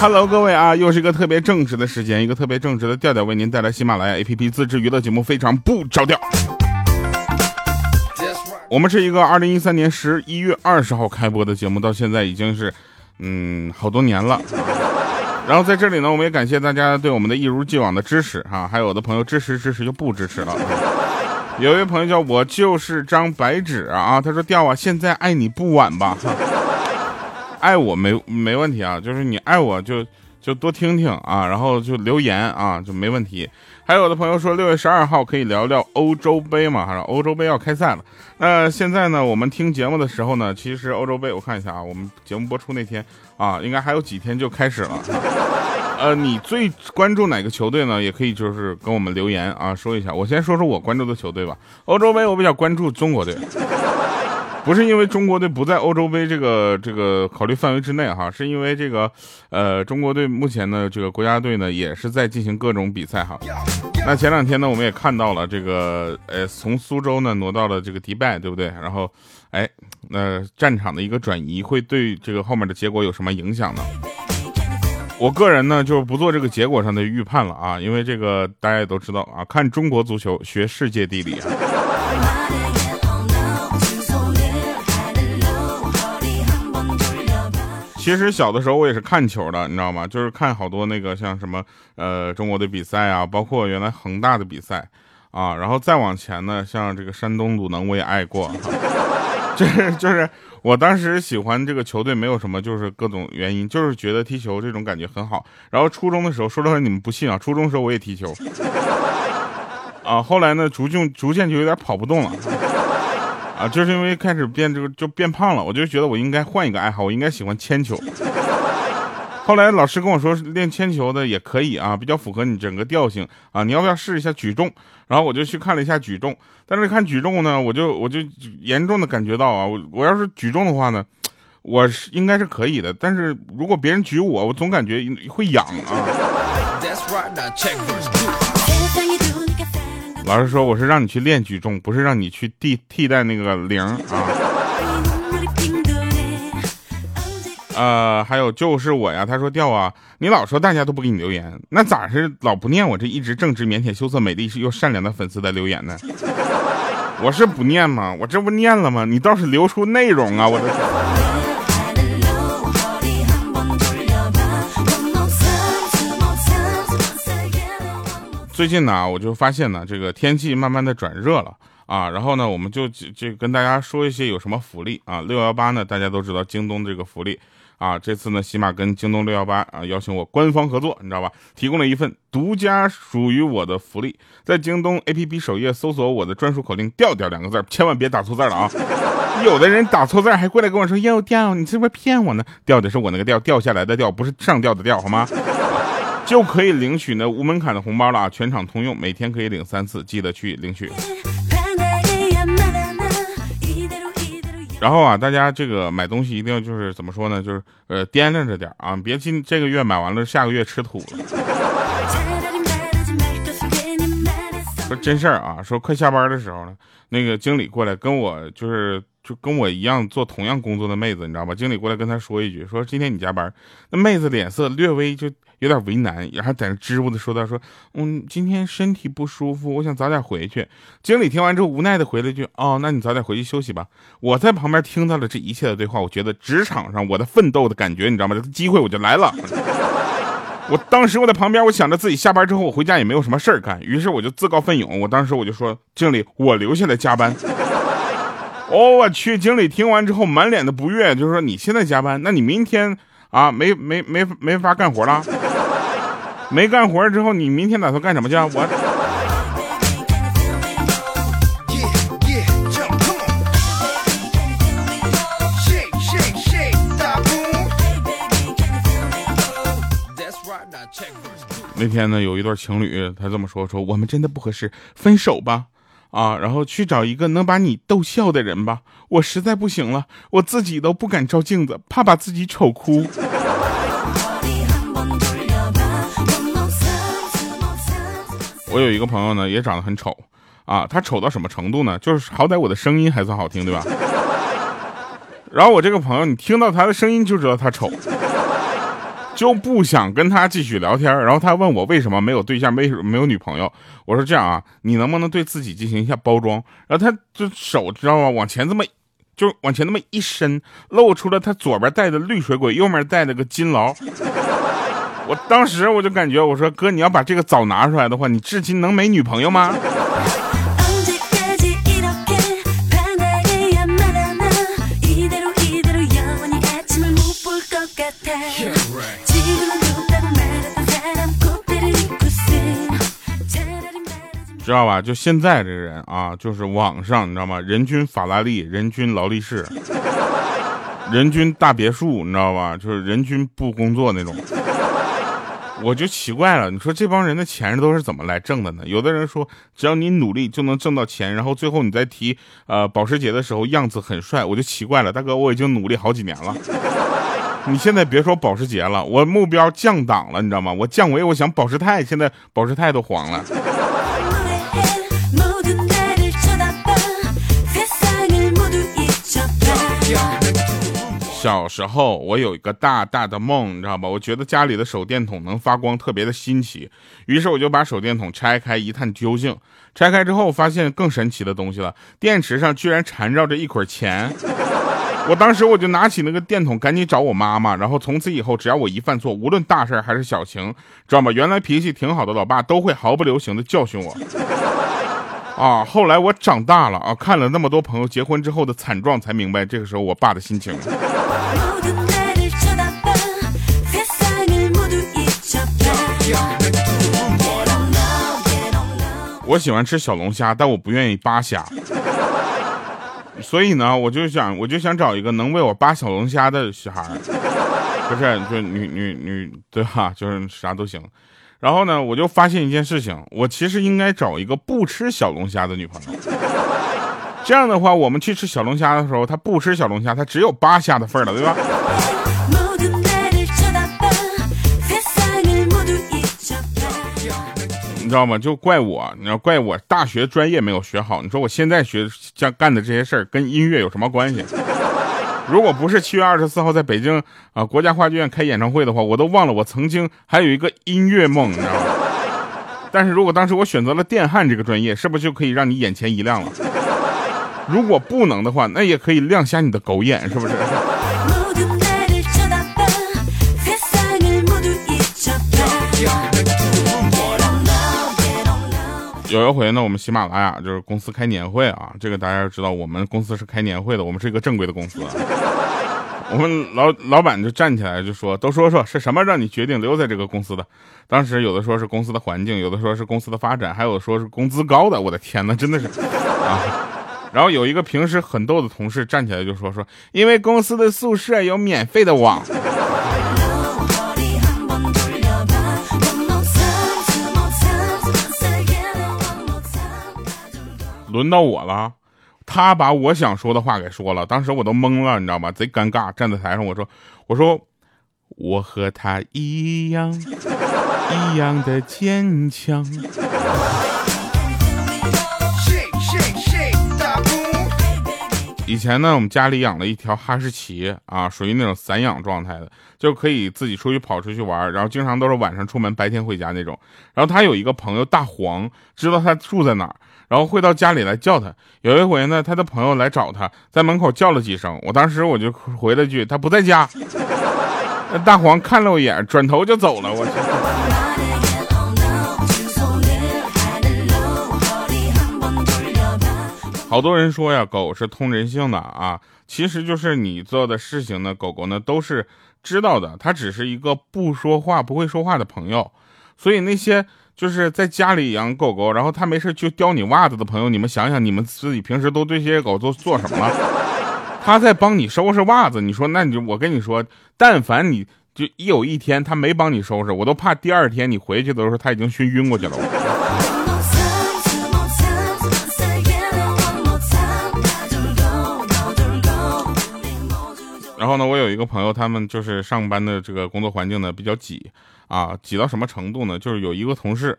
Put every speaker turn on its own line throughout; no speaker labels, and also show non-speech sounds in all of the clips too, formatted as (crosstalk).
哟，Hello，各位啊，又是一个特别正直的时间，一个特别正直的调调为您带来喜马拉雅 APP 自制娱乐节目，非常不着调。我们是一个二零一三年十一月二十号开播的节目，到现在已经是嗯好多年了。然后在这里呢，我们也感谢大家对我们的一如既往的支持哈，还有的朋友支持支持就不支持了。有一位朋友叫我就是张白纸啊，他说调啊，现在爱你不晚吧？爱我没没问题啊，就是你爱我就就多听听啊，然后就留言啊，就没问题。还有的朋友说六月十二号可以聊聊欧洲杯嘛？还是，欧洲杯要开赛了。那现在呢，我们听节目的时候呢，其实欧洲杯我看一下啊，我们节目播出那天啊，应该还有几天就开始了。呃，你最关注哪个球队呢？也可以就是跟我们留言啊，说一下。我先说说我关注的球队吧。欧洲杯我比较关注中国队。(laughs) 不是因为中国队不在欧洲杯这个这个考虑范围之内哈，是因为这个，呃，中国队目前呢这个国家队呢也是在进行各种比赛哈。那前两天呢我们也看到了这个，呃，从苏州呢挪到了这个迪拜，对不对？然后，哎，那战场的一个转移会对这个后面的结果有什么影响呢？我个人呢就不做这个结果上的预判了啊，因为这个大家也都知道啊，看中国足球学世界地理。其实小的时候我也是看球的，你知道吗？就是看好多那个像什么呃中国的比赛啊，包括原来恒大的比赛啊，然后再往前呢，像这个山东鲁能我也爱过，(laughs) 就是就是我当时喜欢这个球队没有什么，就是各种原因，就是觉得踢球这种感觉很好。然后初中的时候，说实话你们不信啊，初中时候我也踢球，啊，后来呢逐渐逐渐就有点跑不动了。啊，就是因为开始变这个就变胖了，我就觉得我应该换一个爱好，我应该喜欢铅球。后来老师跟我说练铅球的也可以啊，比较符合你整个调性啊，你要不要试一下举重？然后我就去看了一下举重，但是看举重呢，我就我就严重的感觉到啊，我我要是举重的话呢，我是应该是可以的，但是如果别人举我，我总感觉会痒啊。老师说我是让你去练举重，不是让你去替替代那个零啊。呃，还有就是我呀，他说掉啊，你老说大家都不给你留言，那咋是老不念我这一直正直、腼腆、羞涩、美丽又善良的粉丝的留言呢？我是不念吗？我这不念了吗？你倒是留出内容啊！我的天。最近呢，我就发现呢，这个天气慢慢的转热了啊，然后呢，我们就这跟大家说一些有什么福利啊。六幺八呢，大家都知道京东这个福利啊，这次呢，喜马跟京东六幺八啊邀请我官方合作，你知道吧？提供了一份独家属于我的福利，在京东 APP 首页搜索我的专属口令“调调”两个字，千万别打错字了啊！(laughs) 有的人打错字还过来跟我说：“哟调，你是不是骗我呢？”掉的是我那个调掉下来的调，不是上吊的吊，好吗？就可以领取那无门槛的红包了啊！全场通用，每天可以领三次，记得去领取。然后啊，大家这个买东西一定要就是怎么说呢？就是呃掂量着点啊，别今这个月买完了，下个月吃土了。说真事儿啊，说快下班的时候呢，那个经理过来跟我就是就跟我一样做同样工作的妹子，你知道吧？经理过来跟他说一句，说今天你加班。那妹子脸色略微就。有点为难，然后在那支吾的说道：“说，嗯，今天身体不舒服，我想早点回去。”经理听完之后，无奈的回了一句：“哦，那你早点回去休息吧。”我在旁边听到了这一切的对话，我觉得职场上我的奋斗的感觉，你知道吗？这个机会我就来了。(laughs) 我当时我在旁边，我想着自己下班之后我回家也没有什么事儿干，于是我就自告奋勇，我当时我就说：“经理，我留下来加班。” (laughs) 哦，我去！经理听完之后满脸的不悦，就是说：“你现在加班，那你明天啊，没没没没法干活了。”没干活之后，你明天打算干什么去？我。那天呢，有一对情侣，他这么说：“说我们真的不合适，分手吧。”啊，然后去找一个能把你逗笑的人吧。我实在不行了，我自己都不敢照镜子，怕把自己丑哭。我有一个朋友呢，也长得很丑，啊，他丑到什么程度呢？就是好歹我的声音还算好听，对吧？然后我这个朋友，你听到他的声音就知道他丑，就不想跟他继续聊天。然后他问我为什么没有对象，为什么没有女朋友？我说这样啊，你能不能对自己进行一下包装？然后他就手知道吗？往前这么，就往前那么一伸，露出了他左边戴的绿水鬼，右面戴了个金劳。我当时我就感觉，我说哥，你要把这个枣拿出来的话，你至今能没女朋友吗？知道吧？就现在这个人啊，就是网上你知道吗？人均法拉利，人均劳力士，人均大别墅，你知道吧？就是人均不工作那种。我就奇怪了，你说这帮人的钱都是怎么来挣的呢？有的人说，只要你努力就能挣到钱，然后最后你再提呃保时捷的时候样子很帅，我就奇怪了，大哥，我已经努力好几年了，(laughs) 你现在别说保时捷了，我目标降档了，你知道吗？我降维，我想保时泰，现在保时泰都黄了。小时候，我有一个大大的梦，你知道吧？我觉得家里的手电筒能发光，特别的新奇。于是我就把手电筒拆开一探究竟。拆开之后，发现更神奇的东西了，电池上居然缠绕着一捆钱。我当时我就拿起那个电筒，赶紧找我妈妈。然后从此以后，只要我一犯错，无论大事还是小情，知道吗？原来脾气挺好的老爸都会毫不留情的教训我。啊！后来我长大了啊，看了那么多朋友结婚之后的惨状，才明白这个时候我爸的心情。我喜欢吃小龙虾，但我不愿意扒虾，(laughs) 所以呢，我就想，我就想找一个能为我扒小龙虾的小孩，不是，就女女女，对吧？就是啥都行。然后呢，我就发现一件事情，我其实应该找一个不吃小龙虾的女朋友。(laughs) 这样的话，我们去吃小龙虾的时候，她不吃小龙虾，她只有扒虾的份了，对吧？你知道吗？就怪我，你要怪我大学专业没有学好。你说我现在学像干的这些事儿跟音乐有什么关系？如果不是七月二十四号在北京啊国家话剧院开演唱会的话，我都忘了我曾经还有一个音乐梦，你知道吗？但是如果当时我选择了电焊这个专业，是不是就可以让你眼前一亮了？如果不能的话，那也可以亮瞎你的狗眼，是不是？有一回呢，我们喜马拉雅就是公司开年会啊，这个大家知道，我们公司是开年会的，我们是一个正规的公司。我们老老板就站起来就说：“都说说是什么让你决定留在这个公司的？”当时有的说是公司的环境，有的说是公司的发展，还有说是工资高的。我的天哪，真的是啊！然后有一个平时很逗的同事站起来就说：“说因为公司的宿舍有免费的网。”轮到我了，他把我想说的话给说了，当时我都懵了，你知道吗？贼尴尬，站在台上，我说，我说，我和他一样，一样的坚强。以前呢，我们家里养了一条哈士奇啊，属于那种散养状态的，就可以自己出去跑出去玩，然后经常都是晚上出门，白天回家那种。然后他有一个朋友大黄，知道他住在哪儿。然后会到家里来叫他。有一回呢，他的朋友来找他，在门口叫了几声。我当时我就回了句：“他不在家。” (laughs) 那大黄看了我一眼，转头就走了。我去。好多人说呀，狗是通人性的啊，其实就是你做的事情呢，狗狗呢都是知道的。它只是一个不说话、不会说话的朋友，所以那些。就是在家里养狗狗，然后它没事就叼你袜子的朋友，你们想想，你们自己平时都对这些狗都做什么了？(laughs) 它在帮你收拾袜子，你说那你就我跟你说，但凡你就一有一天它没帮你收拾，我都怕第二天你回去的时候它已经熏晕过去了。然后呢，我有一个朋友，他们就是上班的这个工作环境呢比较挤。啊，挤到什么程度呢？就是有一个同事，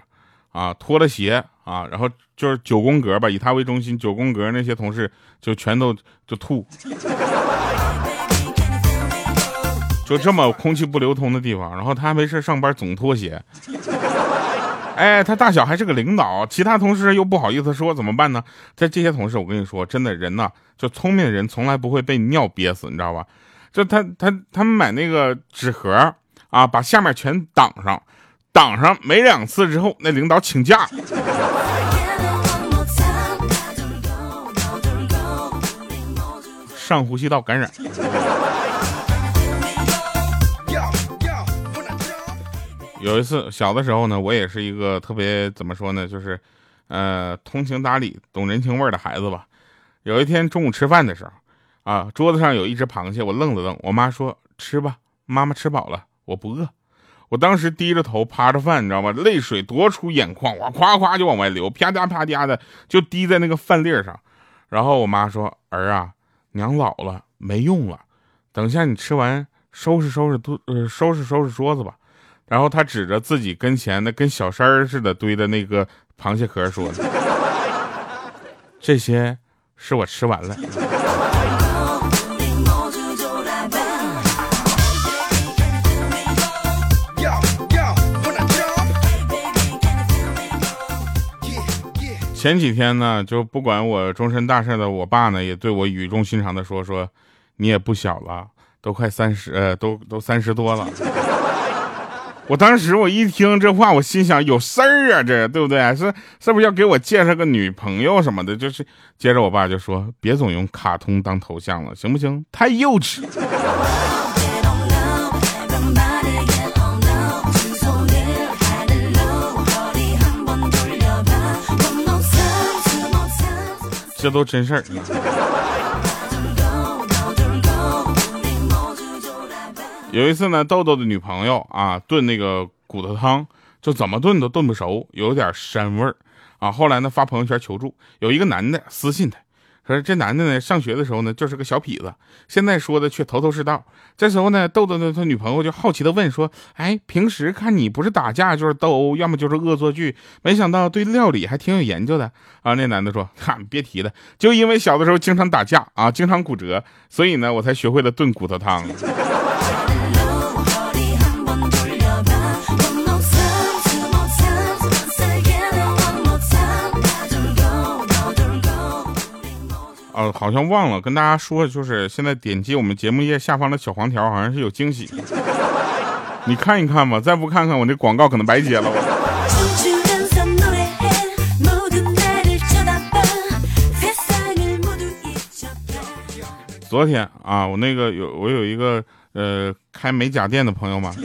啊，脱了鞋啊，然后就是九宫格吧，以他为中心，九宫格那些同事就全都就吐。就这么空气不流通的地方，然后他没事上班总脱鞋。哎，他大小还是个领导，其他同事又不好意思说，怎么办呢？在这些同事，我跟你说，真的人呐，就聪明的人从来不会被尿憋死，你知道吧？就他他他们买那个纸盒啊，把下面全挡上，挡上没两次之后，那领导请假。上呼吸道感染。有一次小的时候呢，我也是一个特别怎么说呢，就是，呃，通情达理、懂人情味的孩子吧。有一天中午吃饭的时候，啊，桌子上有一只螃蟹，我愣了愣。我妈说：“吃吧，妈妈吃饱了，我不饿。”我当时低着头趴着饭，你知道吗？泪水夺出眼眶，哇，夸夸就往外流，啪嗒啪嗒的就滴在那个饭粒上。然后我妈说：“儿啊。”娘老了没用了，等下你吃完收拾收拾桌呃收拾收拾桌子吧。然后他指着自己跟前的跟小山似的堆的那个螃蟹壳说：“ (laughs) 这些是我吃完了。”前几天呢，就不管我终身大事的我爸呢，也对我语重心长的说说，你也不小了，都快三十，呃，都都三十多了。(laughs) 我当时我一听这话，我心想有事儿啊，这对不对？是是不是要给我介绍个女朋友什么的？就是接着我爸就说，别总用卡通当头像了，行不行？太幼稚。这都真事儿。有一次呢，豆豆的女朋友啊炖那个骨头汤，就怎么炖都炖不熟，有点膻味儿啊。后来呢发朋友圈求助，有一个男的私信他。可是这男的呢，上学的时候呢，就是个小痞子，现在说的却头头是道。这时候呢，豆豆的他女朋友就好奇的问说：“哎，平时看你不是打架就是斗殴，要么就是恶作剧，没想到对料理还挺有研究的啊？”那男的说：“哈，别提了，就因为小的时候经常打架啊，经常骨折，所以呢，我才学会了炖骨头汤。”呃，好像忘了跟大家说，就是现在点击我们节目页下方的小黄条，好像是有惊喜，你看一看吧，再不看看我这广告可能白接了。昨天啊，我那个有我有一个呃开美甲店的朋友嘛，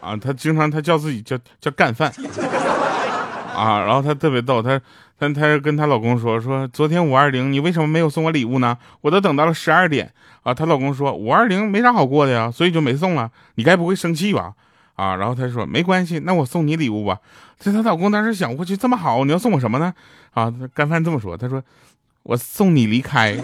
啊，他经常他叫自己叫叫干饭。啊，然后他特别逗，他，她，她跟她老公说，说昨天五二零你为什么没有送我礼物呢？我都等到了十二点啊。她老公说五二零没啥好过的呀，所以就没送了。你该不会生气吧？啊，然后她说没关系，那我送你礼物吧。这她老公当时想，我去这么好，你要送我什么呢？啊，干饭这么说，他说我送你离开。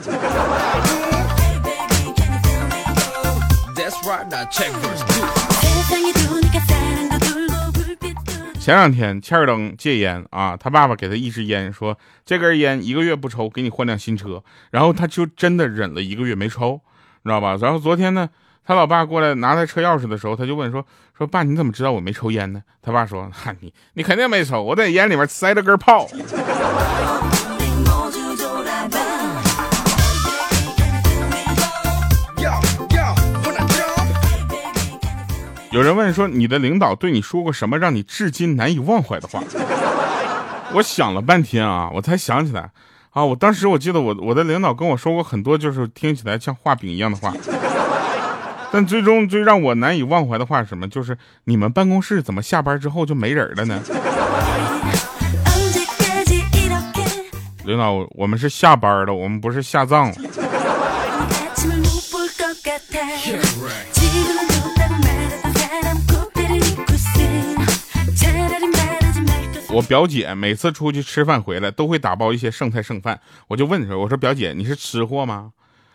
前两天，切尔登戒烟啊，他爸爸给他一支烟，说这根烟一个月不抽，给你换辆新车。然后他就真的忍了一个月没抽，你知道吧？然后昨天呢，他老爸过来拿他车钥匙的时候，他就问说说爸，你怎么知道我没抽烟呢？他爸说，哈你你肯定没抽，我在烟里面塞了根炮。有人问说：“你的领导对你说过什么让你至今难以忘怀的话？”我想了半天啊，我才想起来啊，我当时我记得我我的领导跟我说过很多，就是听起来像画饼一样的话。但最终最让我难以忘怀的话是什么？就是你们办公室怎么下班之后就没人了呢？领导，我们是下班了，我们不是下葬了。我表姐每次出去吃饭回来都会打包一些剩菜剩饭，我就问她，我说表姐你是吃货吗？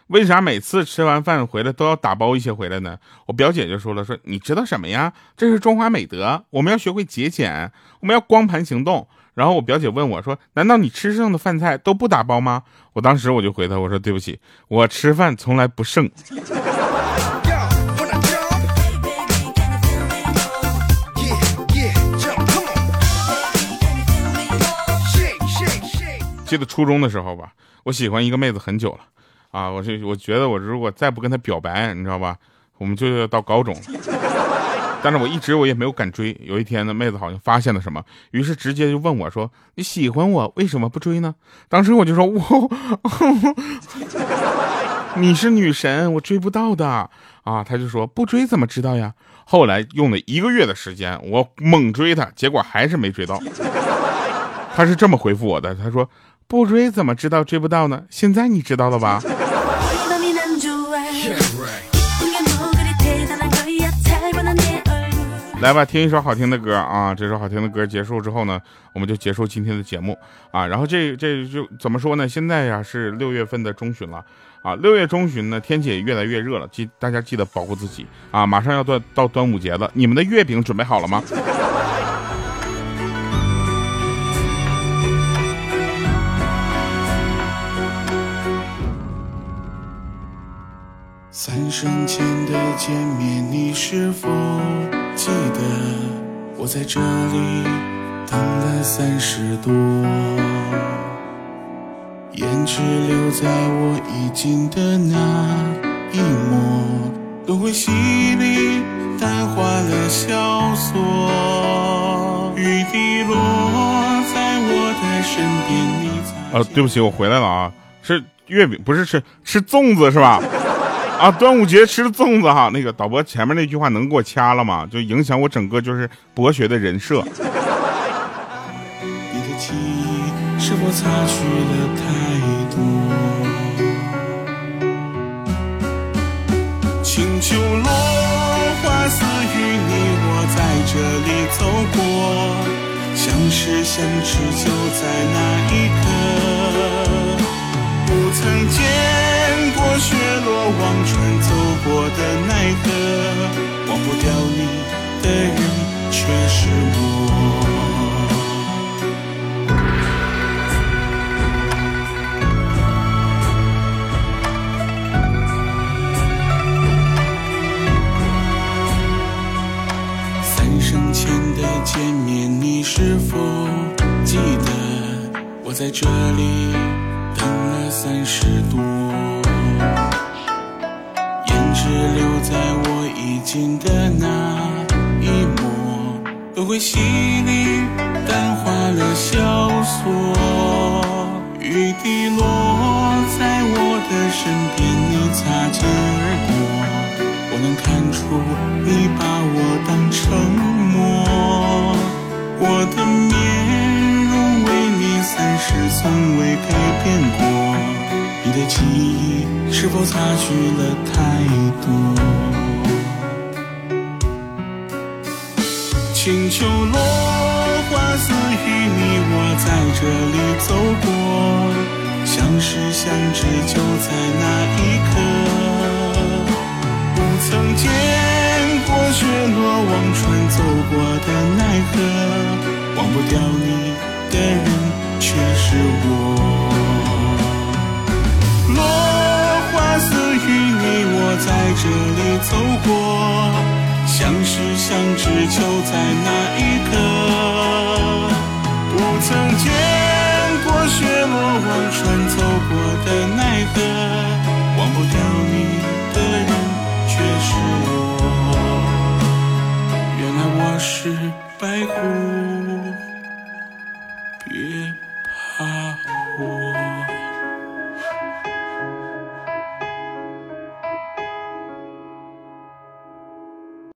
为啥每次吃完饭回来都要打包一些回来呢？我表姐就说了，说你知道什么呀？这是中华美德，我们要学会节俭，我们要光盘行动。然后我表姐问我说，难道你吃剩的饭菜都不打包吗？我当时我就回她，我说对不起，我吃饭从来不剩。记得初中的时候吧，我喜欢一个妹子很久了，啊，我就我觉得我如果再不跟她表白，你知道吧，我们就要到高中了。但是我一直我也没有敢追。有一天呢，妹子好像发现了什么，于是直接就问我说：“你喜欢我，为什么不追呢？”当时我就说：“我，(laughs) 你是女神，我追不到的啊。”他就说：“不追怎么知道呀？”后来用了一个月的时间，我猛追她，结果还是没追到。他是这么回复我的：“他说不追怎么知道追不到呢？现在你知道了吧？”来吧，听一首好听的歌啊！这首好听的歌结束之后呢，我们就结束今天的节目啊。然后这这就怎么说呢？现在呀是六月份的中旬了啊，六月中旬呢天气也越来越热了，记大家记得保护自己啊！马上要到到端午节了，你们的月饼准备好了吗？
三生前的见面，你是否？记得我在这里等了三十多，胭脂留在我衣襟的那一抹，都会洗礼淡化了萧索。雨滴落在我的身边，你
啊……对不起，我回来了啊，是月饼，不是吃吃粽子是吧？啊，端午节吃粽子哈，那个导播前面那句话能给我掐了吗？就影响我整个就是博学的人设。
你的记忆是否擦去了太多？清秋落花似雨，你我在这里走过，相识相知就在那一刻，不曾见忘川走过的奈何，忘不掉你的人却是我。三生前的见面，你是否记得？我在这里淅沥淡化了萧索。雨滴落在我的身边，你擦肩而过，我能看出你把我当成默。我的面容为你三世从未改变过，你的记忆是否擦去了太多？清秋落花似雨，你我在这里走过，相识相知就在那一刻。不曾见过雪落忘川走过的奈何，忘不掉你的人却是我。落花似雨，你我在这里走过，相识相知就在那一刻。不曾见过雪落忘川走过的奈何，忘不掉你的人却是我。原来我是白狐，